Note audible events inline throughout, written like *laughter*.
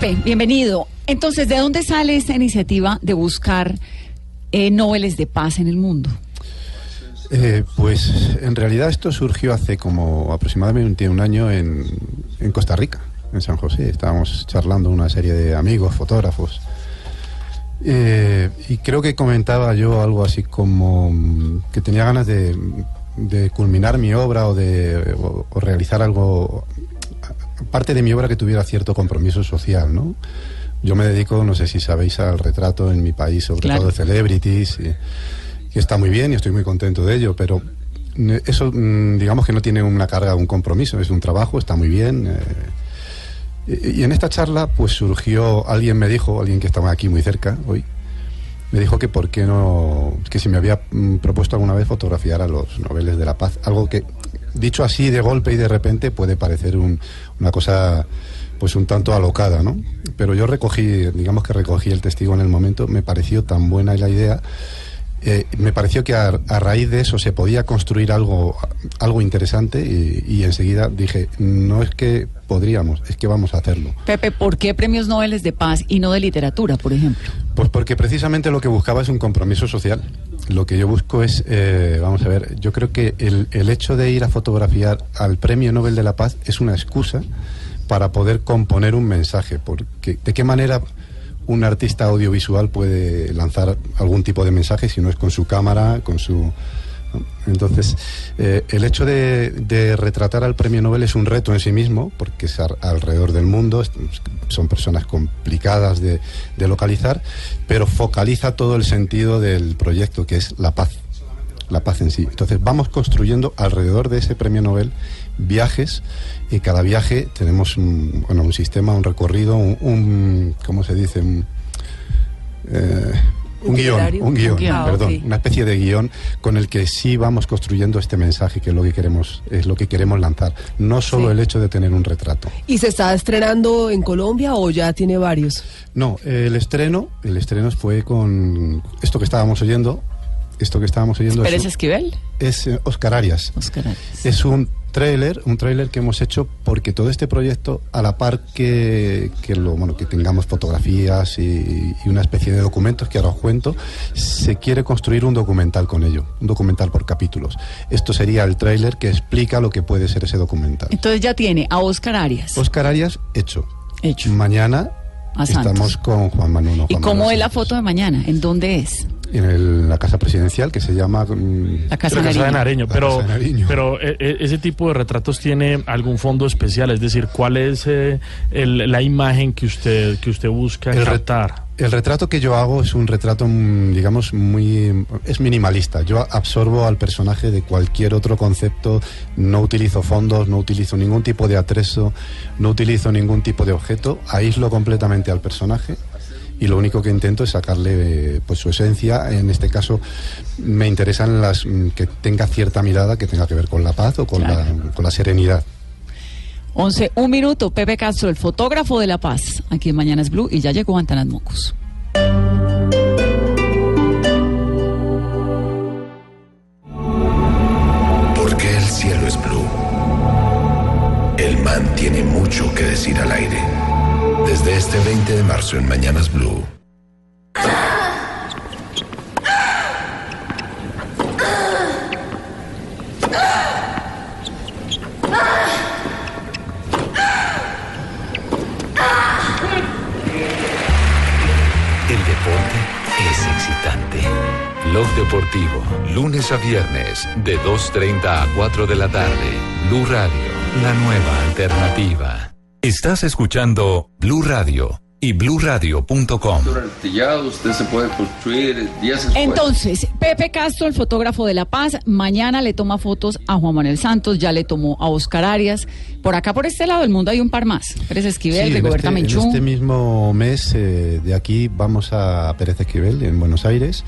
Bienvenido. Entonces, ¿de dónde sale esta iniciativa de buscar eh, noveles de paz en el mundo? Eh, pues en realidad esto surgió hace como aproximadamente un año en, Costa Rica, en San José. Estábamos charlando una serie de amigos, fotógrafos. Eh, y creo que comentaba yo algo así como mm, que tenía ganas de, culminar mi obra o de realizar algo, parte de mi obra que tuviera cierto compromiso social, ¿no? Yo me dedico, no sé si sabéis, al retrato en mi país, sobre Claro. todo de celebrities, y- está muy bien y estoy muy contento de ello, pero mm, eso, mm, digamos que no tiene una carga, un compromiso, es un trabajo, está muy bien. eh, y y en esta charla, pues surgió, alguien me dijo, alguien que estaba aquí muy cerca hoy, me dijo que por qué no, que si me había mm, propuesto alguna vez fotografiar a los noveles de la paz, algo que dicho así de golpe y de repente puede parecer un- una cosa pues un tanto alocada, ¿no? Pero yo recogí, digamos que recogí el testigo en el momento, me pareció tan buena la idea, eh, me pareció que a, raíz de eso se podía construir algo, algo interesante y, enseguida dije, no es que podríamos, es que vamos a hacerlo. Pepe, ¿por qué premios noveles de paz y no de literatura, por ejemplo? Pues porque precisamente lo que buscaba es un compromiso social. Lo que yo busco es, eh, vamos a ver, yo creo que el, el hecho de ir a fotografiar al Premio Nobel de la Paz es una excusa para poder componer un mensaje. Porque, ¿De qué manera un artista audiovisual puede lanzar algún tipo de mensaje si no es con su cámara, con su... Entonces, eh, el hecho de, retratar al premio Nobel es un reto en sí mismo, porque es alrededor del mundo, son personas complicadas de, localizar, pero focaliza todo el sentido del proyecto, que es la paz, la paz en sí. Entonces, vamos construyendo alrededor de ese premio Nobel viajes, y cada viaje tenemos un, bueno, un sistema, un recorrido, un, ¿cómo se dice? Eh, un guion, un guion, Un guion, perdón, ok. una especie de guion con el que sí vamos construyendo este mensaje que es lo que queremos, es lo que queremos lanzar. No solo Sí. el hecho de tener un retrato. ¿Y se está estrenando en Colombia o ya tiene varios? No, el estreno, el estreno fue con esto que estábamos oyendo, esto que estábamos oyendo ¿Pérez es, Esquivel? es eh, Oscar Arias. Oscar Arias. Es un tráiler, un tráiler que hemos hecho porque todo este proyecto, a la par que, que lo, bueno, que tengamos fotografías y, y una especie de documentos que ahora os cuento, se quiere construir un documental con ello, un documental por capítulos. Esto sería el tráiler que explica lo que puede ser ese documental. Entonces ya tiene a Oscar Arias. Oscar Arias, hecho. Hecho. Mañana A estamos con Juan Manuel. no, ¿Y cómo Manuel es la foto de mañana? ¿En dónde es? En el- la casa presidencial que se llama... mm, La Casa La Casa de Nariño. Pero, Casa de Nariño. pero eh, eh, ese tipo de retratos tiene algún fondo especial, es decir, ¿cuál es eh, el- la imagen que usted que usted busca El re- captar? El retrato que yo hago es un retrato, mm, digamos, muy... es minimalista. Yo absorbo al personaje de cualquier otro concepto, no utilizo fondos, no utilizo ningún tipo de atrezo, no utilizo ningún tipo de objeto, aíslo completamente al personaje y lo único que intento es sacarle pues su esencia. En este caso me interesan las mm, que tenga cierta mirada que tenga que ver con la paz o con, Claro. la, con la serenidad. 11, un minuto. Pepe Castro, el fotógrafo de La Paz, aquí en Mañanas Blue, y ya llegó Antanas Mocos. ¿Por qué el cielo es blue? El man tiene mucho que decir al aire. Desde este 20 de marzo en Mañanas Blue. El deporte es excitante. Blog Deportivo, lunes a viernes, de 2.30 a 4 de la tarde. Blue Radio, la nueva alternativa. Estás escuchando Blue Radio, y bluradio.com. Usted se puede construir 10 escuelas. Entonces, Pepe Castro, el fotógrafo de La Paz, mañana le toma fotos a Juan Manuel Santos, ya le tomó a Oscar Arias. Por acá, por este lado del mundo, hay un par más. Pérez Esquivel, Sí, Rigoberta este, en Menchú. este mismo mes eh, de aquí vamos a Pérez Esquivel en Buenos Aires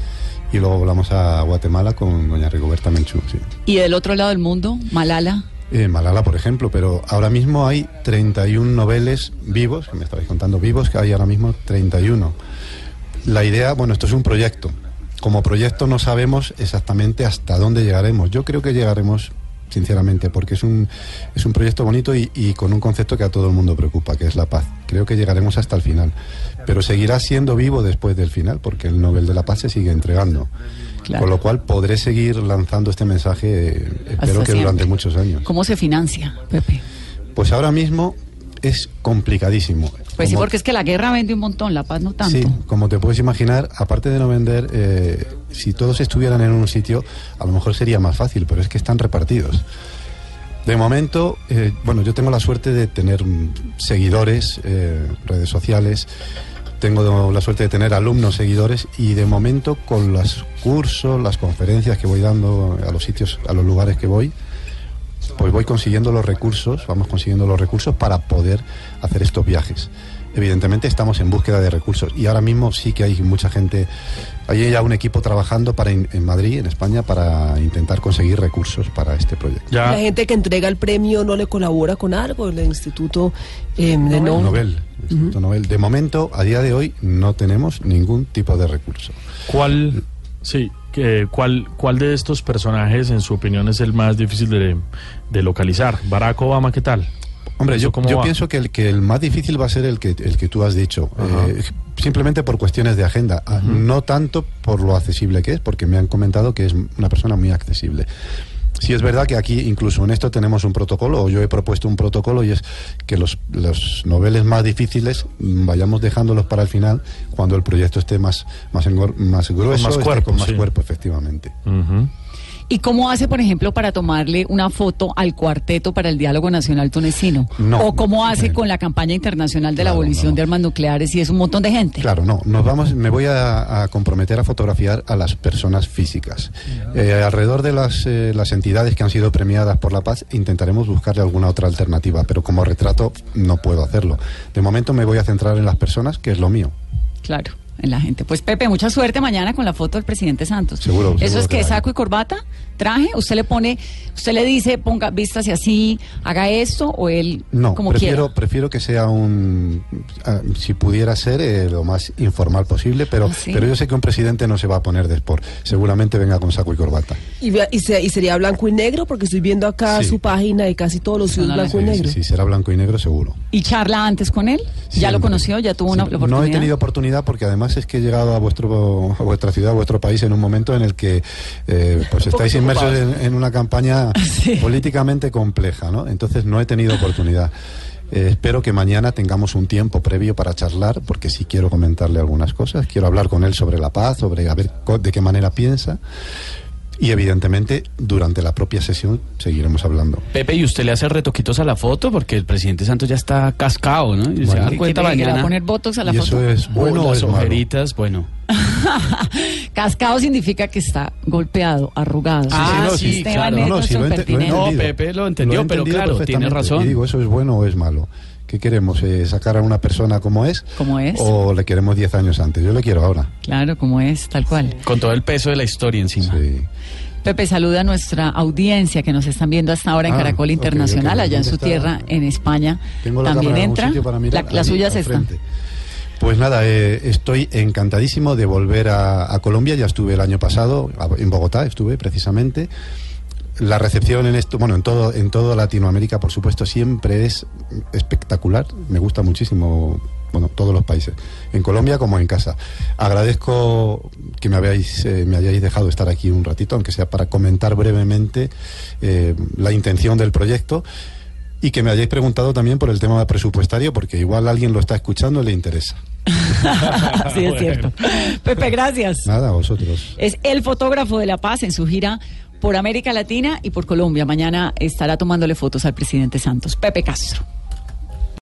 y luego volamos a Guatemala con doña Rigoberta Menchú. sí. Y del otro lado del mundo, Malala. Eh, Malala, por ejemplo, pero ahora mismo hay 31 noveles vivos, que me estabais contando vivos, que hay ahora mismo 31. La idea, bueno, esto es un proyecto. Como proyecto no sabemos exactamente hasta dónde llegaremos. Yo creo que llegaremos, sinceramente, porque es un, es un proyecto bonito y, y con un concepto que a todo el mundo preocupa, que es la paz. Creo que llegaremos hasta el final. Pero seguirá siendo vivo después del final, porque el Nobel de la Paz se sigue entregando. Claro. Con lo cual podré seguir lanzando este mensaje, eh, espero que siempre. durante muchos años. ¿Cómo se financia, Pepe? Pues ahora mismo es complicadísimo. Pues sí, porque es que la guerra vende un montón, la paz no tanto. Sí, como te puedes imaginar, aparte de no vender, eh, si todos estuvieran en un sitio, a lo mejor sería más fácil, pero es que están repartidos. De momento, eh, bueno, yo tengo la suerte de tener mm, seguidores, eh, redes sociales, tengo la suerte de tener alumnos seguidores y de momento con los cursos, las conferencias que voy dando a los sitios, a los lugares que voy, pues voy consiguiendo los recursos, vamos consiguiendo los recursos para poder hacer estos viajes. Evidentemente estamos en búsqueda de recursos y ahora mismo sí que hay mucha gente, hay ya un equipo trabajando para in- en Madrid, en España, para intentar conseguir recursos para este proyecto. La gente que entrega el premio no le colabora con algo, el Instituto eh, de Nobel. Nobel. Instituto Nobel. De momento, a día de hoy, no tenemos ningún tipo de recurso. ¿Cuál, sí, que, cuál, cuál de estos personajes, en su opinión, es el más difícil de, de localizar? Barack Obama, ¿qué tal? Hombre, ¿Eso yo, pienso que el, que el más difícil va a ser el que, el que tú has dicho, eh, simplemente por cuestiones de agenda, Ah, no tanto por lo accesible que es, porque me han comentado que es una persona muy accesible. Sí es verdad que aquí incluso en esto tenemos un protocolo, o yo he propuesto un protocolo, y es que los, los noveles más difíciles mm, vayamos dejándolos para el final, cuando el proyecto esté más, más, engor- más grueso, más esté cuerpo, con más sí. cuerpo, efectivamente. Ujú. ¿Y cómo hace, por ejemplo, para tomarle una foto al cuarteto para el diálogo nacional tunecino? No. ¿O cómo hace Eh, con la campaña internacional de la claro, abolición no. de armas nucleares y es un montón de gente? Claro, no. Nos vamos, me voy a, a comprometer a fotografiar a las personas físicas. Eh, alrededor de las, eh, las entidades que han sido premiadas por la paz, intentaremos buscarle alguna otra alternativa, pero como retrato no puedo hacerlo. De momento me voy a centrar en las personas, que es lo mío. Claro, en la gente. Pues Pepe, mucha suerte mañana con la foto del presidente Santos. Seguro, ¿Eso seguro es que que saco y corbata? ¿Traje? ¿Usted le pone, usted le dice, ponga, vístase así, haga esto o él No, como prefiero, quiera? prefiero que sea un, ah, si pudiera ser, eh, lo más informal posible, pero, ¿Ah, sí? pero yo sé que un presidente no se va a poner de sport. Seguramente venga con saco y corbata. Y, vea- y, se- y sería blanco y negro, porque estoy viendo acá Sí. su página y casi todos los la- blanco y Sí, negro. sí, sí, será blanco y negro seguro. ¿Y charla antes con él? ¿Ya lo conoció? ¿Ya tuvo una oportunidad? No he tenido oportunidad porque además es que he llegado a vuestro a vuestra ciudad, a vuestro país en un momento en el que eh, pues estáis inmersos en, en una campaña *laughs* políticamente compleja, ¿no? Entonces no he tenido oportunidad. Eh, espero que mañana tengamos un tiempo previo para charlar, porque sí quiero comentarle algunas cosas. Quiero hablar con él sobre la paz, sobre a ver de qué manera piensa. Y evidentemente, durante la propia sesión seguiremos hablando. Pepe, ¿y usted le hace retoquitos a la foto? Porque el presidente Santos ya está cascado, ¿no? Y se Bueno. da ¿Que- cuenta mañana. a poner botox a la ¿Y foto? eso es bueno o las es malo? ojeritas, bueno. *laughs* Cascado significa que está golpeado, arrugado. Ah, Señor sí, Esteban claro. es No, no, sí, lo ente-. No. Pepe lo entendió, pero claro, tiene razón. Y digo, ¿eso es bueno o es malo? ¿Qué queremos? eh, ¿Sacar a una persona como es? Como es. ¿O le queremos 10 años antes? Yo le quiero ahora. Claro, como es, tal cual. Con todo el peso de la historia encima. Sí. Pepe, saluda a nuestra audiencia que nos están viendo hasta ahora en Ah, Caracol Internacional, ok. allá en su ¿Dónde tierra, está? en España. Tengo la También en entra. sitio para mirar. La, la suya es esta. Pues nada, eh, estoy encantadísimo de volver a, a Colombia. Ya estuve el año pasado a- en Bogotá, estuve precisamente. La recepción en esto, bueno, en todo, en toda Latinoamérica, por supuesto, siempre es espectacular. Me gusta muchísimo, bueno, todos los países, en Colombia como en casa. Agradezco que me habéis, eh, me hayáis dejado estar aquí un ratito, aunque sea para comentar brevemente eh, la intención del proyecto. Y que me hayáis preguntado también por el tema presupuestario, porque igual alguien lo está escuchando y le interesa. *laughs* sí, es cierto. *laughs* Pepe, gracias. Nada, a vosotros. Es el fotógrafo de La Paz en su gira por América Latina y por Colombia. Mañana estará tomándole fotos al presidente Santos. Pepe Castro.